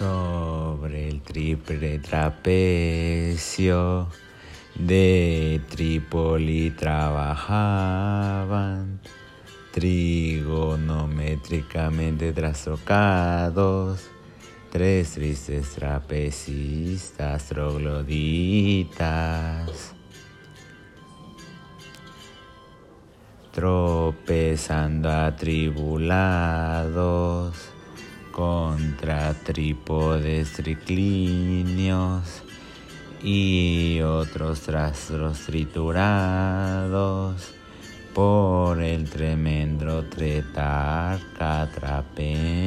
sobre el triple trapecio de Trípoli trabajaban trigonométricamente trastocados tres tristes trapecistas trogloditas tropezando atribulados contra trípodes y otros trastros triturados por el tremendo tretar catrapense.